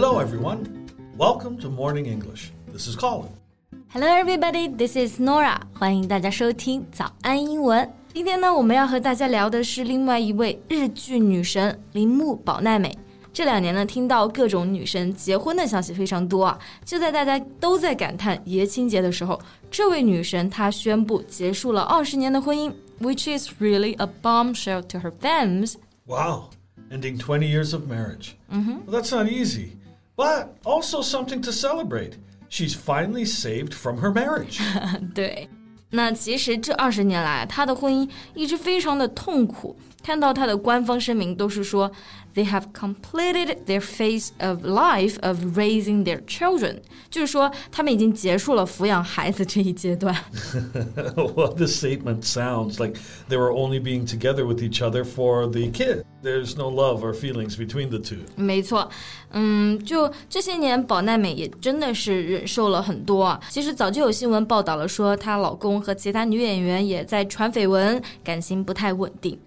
Hello, everyone. Welcome to Morning English. This is Colin. Hello, everybody. This is Norah. 欢迎大家收听早安英文。今天呢，我们要和大家聊的是另外一位日剧女神铃木保奈美。这两年呢，听到各种女神结婚的消息非常多啊。就在大家都在感叹爷青结的时候，这位女神她宣布结束了二十年的婚姻，which is really a bombshell to her fans. Wow, ending 20 years of marriage. Mm -hmm. That's not easy but also something to celebrate. She's finally saved from her marriage. 对，那其实这二十年来，她的婚姻一直非常的痛苦。看到她的官方声明都是说 they have completed their phase of life of raising their children，就是说他们已经结束了抚养孩子这一阶段。well, this statement sounds like they were only being together with each other for the kid. There's no love or feelings between the two. 没错，嗯，就这些年，保奈美也真的是忍受了很多。其实早就有新闻报道了，说她老公和其他女演员也在传绯闻，感情不太稳定。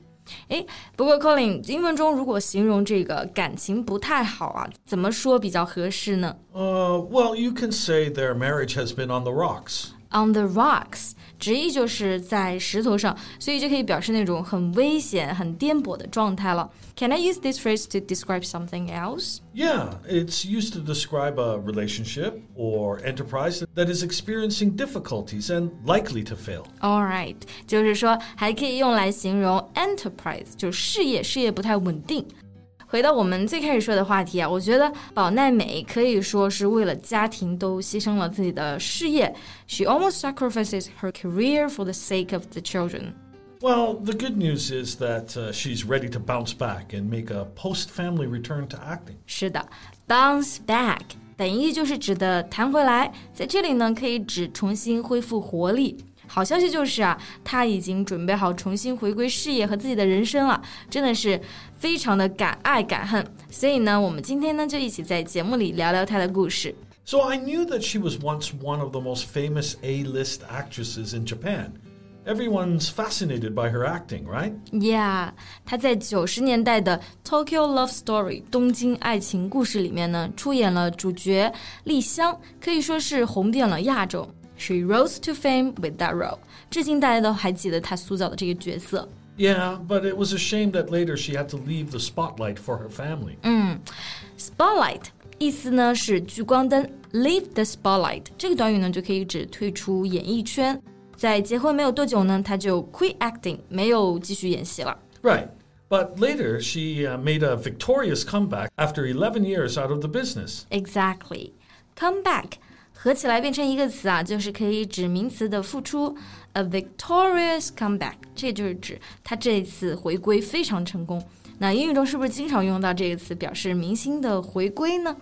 诶，不过 Colin，英文中如果形容这个感情不太好啊，怎么说比较合适呢 Uh, well, you can say their marriage has been on the rocks. ？On the rocks，直译就是在石头上，所以就可以表示那种很危险、很颠簸的状态了。Can I use this phrase to describe something else? Yeah, it's used to describe a relationship or enterprise that is experiencing difficulties and likely to fail. All right，就是说还可以用来形容 enterprise，就是事业，事业不太稳定。 回到我们最开始说的话题啊，我觉得保奈美可以说是为了家庭都牺牲了自己的事业。She almost sacrifices her career for the sake of the children. Well, the good news is that uh, she's ready to bounce back and make a post-family return to acting. 是的，bounce back 本意就是指的弹回来，在这里呢可以指重新恢复活力。好消息就是啊，他已经准备好重新回归事业和自己的人生了，真的是非常的敢爱敢恨。所以呢，我们今天呢就一起在节目里聊聊他的故事。So I knew that she was once one of the most famous A list actresses in Japan. Everyone's fascinated by her acting, right? Yeah，她在九十年代的《Tokyo Love Story》东京爱情故事里面呢，出演了主角丽香，可以说是红遍了亚洲。She rose to fame with that role，至今大家都还记得她塑造的这个角色。 Yeah, but it was a shame that later she had to leave the spotlight for her family. Spotlight 意思呢是聚光灯，leave the spotlight 这个短语呢就可以指退出演艺圈。在结婚没有多久呢，她就 quit acting，没有继续演戏了。 Right. But later, she uh, made a victorious comeback after 11 years out of the business. Exactly. Come back 合起来变成一个词啊，就是可以指名词的付出。A victorious comeback，这就是指他这一次回归非常成功。那英语中是不是经常用到这个词表示明星的回归呢？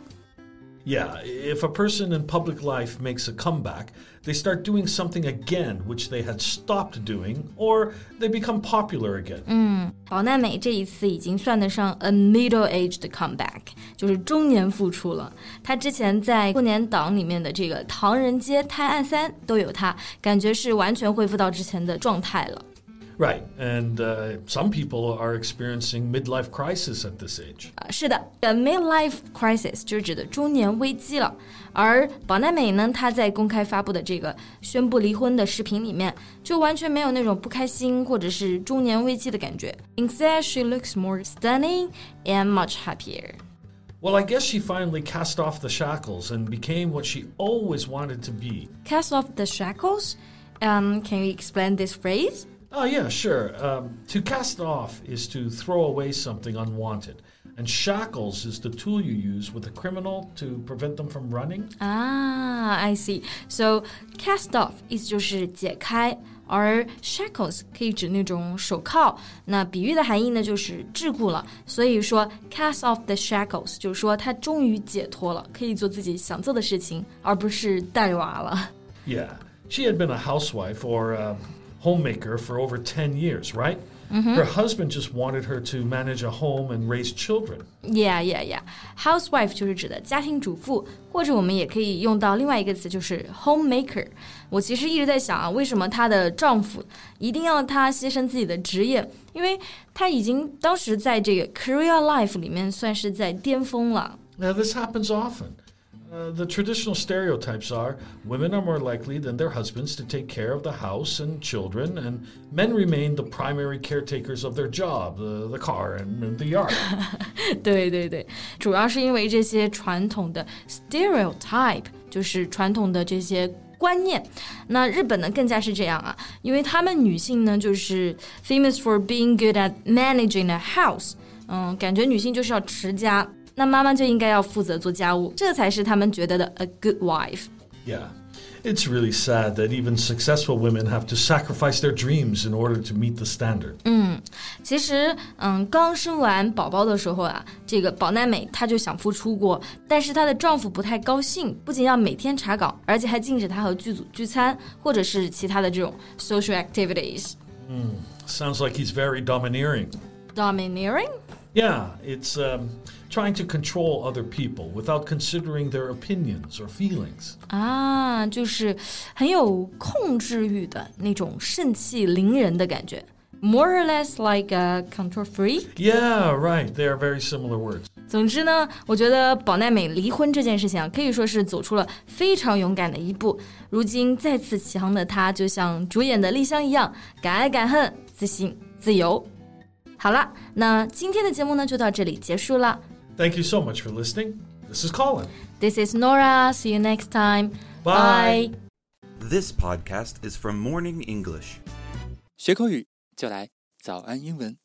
Yeah, if a person in public life makes a comeback, they start doing something again which they had stopped doing, or they become popular again. 宝奈美这一次已经算得上 a middle-aged comeback，就是中年复出了。她之前在过年档里面的这个《唐人街探案三》都有她，感觉是完全恢复到之前的状态了。 Right, and uh, some people are experiencing midlife crisis at this age. 啊，是的，呃，midlife crisis 就是指的中年危机了。而保奈美呢，她在公开发布的这个宣布离婚的视频里面，就完全没有那种不开心或者是中年危机的感觉。Instead, she looks more stunning and much happier. Well, I guess she finally cast off the shackles and became what she always wanted to be. Cast off the shackles? Um, can you explain this phrase? Oh, yeah, sure. Um, to cast off is to throw away something unwanted. And shackles is the tool you use with a criminal to prevent them from running. 啊，I see. So cast off 意思就是解开，而 shackles 可以指那种手铐。那比喻的含义呢，就是桎梏了。所以说 cast off the shackles 就是说他终于解脱了，可以做自己想做的事情，而不是带娃了。 Yeah, she had been a housewife or a homemaker for over 10 years, right? Her husband just wanted her to manage a home and raise children. Yeah, yeah, yeah. Housewife 就是指的家庭主妇，或者我们也可以用到另外一个词，就是 homemaker。我其实一直在想啊，为什么她的丈夫一定要她牺牲自己的职业？因为她已经当时在这个 career life 里面算是在巅峰了。 Now, this happens often. Uh, the traditional stereotypes are women are more likely than their husbands to take care of the house and children, and men remain the primary caretakers of their job, the, the car, and, and the yard. 对对对，主要是因为这些传统的 stereotype，就是传统的这些观念。那日本呢更加是这样啊，因为他们女性呢就是 famous for being good at managing a house，嗯，感觉女性就是要持家。 那妈妈就应该要负责做家务，这才是他们觉得的 a good wife。Yeah. It's really sad that even successful women have to sacrifice their dreams in order to meet the standard. 嗯，其实，嗯，刚生完宝宝的时候啊，这个保奈美她就想复出过，但是她的丈夫不太高兴，不仅要每天查岗，而且还禁止她和剧组聚餐，或者是其他的这种 social activities。嗯，sounds like he's very domineering. Domineering? Yeah, it's um, trying to control other people without considering their opinions or feelings. 啊，就是很有控制欲的那种盛气凌人的感觉。More or less like a control freak. Yeah, right. They are very similar words. 总之呢，我觉得保奈美离婚这件事情可以说是走出了非常勇敢的一步。如今再次起航的她，就像主演的莉香一样，敢爱敢恨，自信自由。好了，那今天的节目呢就到这里结束了。Thank you so much for listening. This is Colin. This is Norah. See you next time. Bye. Bye. This podcast is from Morning English. 学口语就来早安英文。